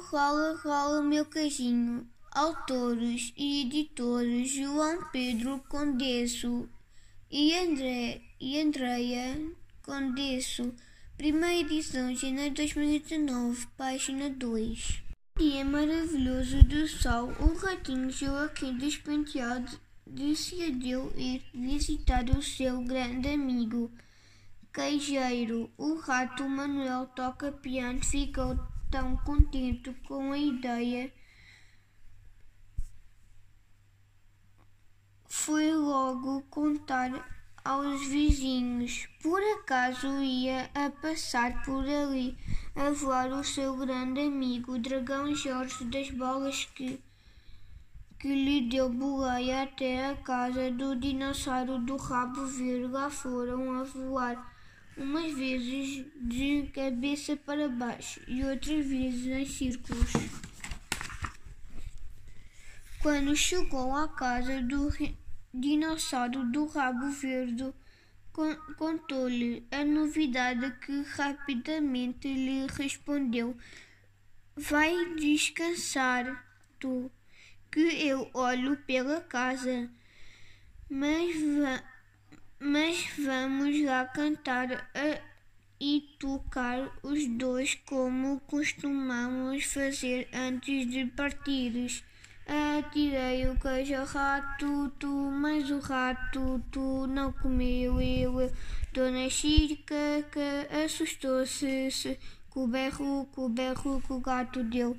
Rola, rola, meu queijinho. Autores e editores João Pedro Condesso e André e Condesso. Primeira edição, janeiro de 2019, página 2. Dia maravilhoso do sol, o ratinho Joaquim despenteado decidiu ir visitar o seu grande amigo queijeiro. O rato Manuel toca piano ficou tão contente com a ideia. Foi logo contar aos vizinhos. Por acaso ia a passar por ali a voar o seu grande amigo, o dragão Jorge das Bolas, que, que lhe deu boleia até a casa do dinossauro do rabo verde. Lá foram a voar umas vezes de cabeça para baixo e outras vezes em círculos. Quando chegou à casa do dinossauro do rabo verde, contou-lhe a novidade que rapidamente lhe respondeu: Vai descansar, tu, que eu olho pela casa. Mas, va vamos lá cantar a, e tocar os dois como costumamos fazer antes de partires. Atirei o queijo ao rato, tu, mas o rato, tu não comeu eu. Dona Chica que assustou-se com o berro, o berro que o gato deu.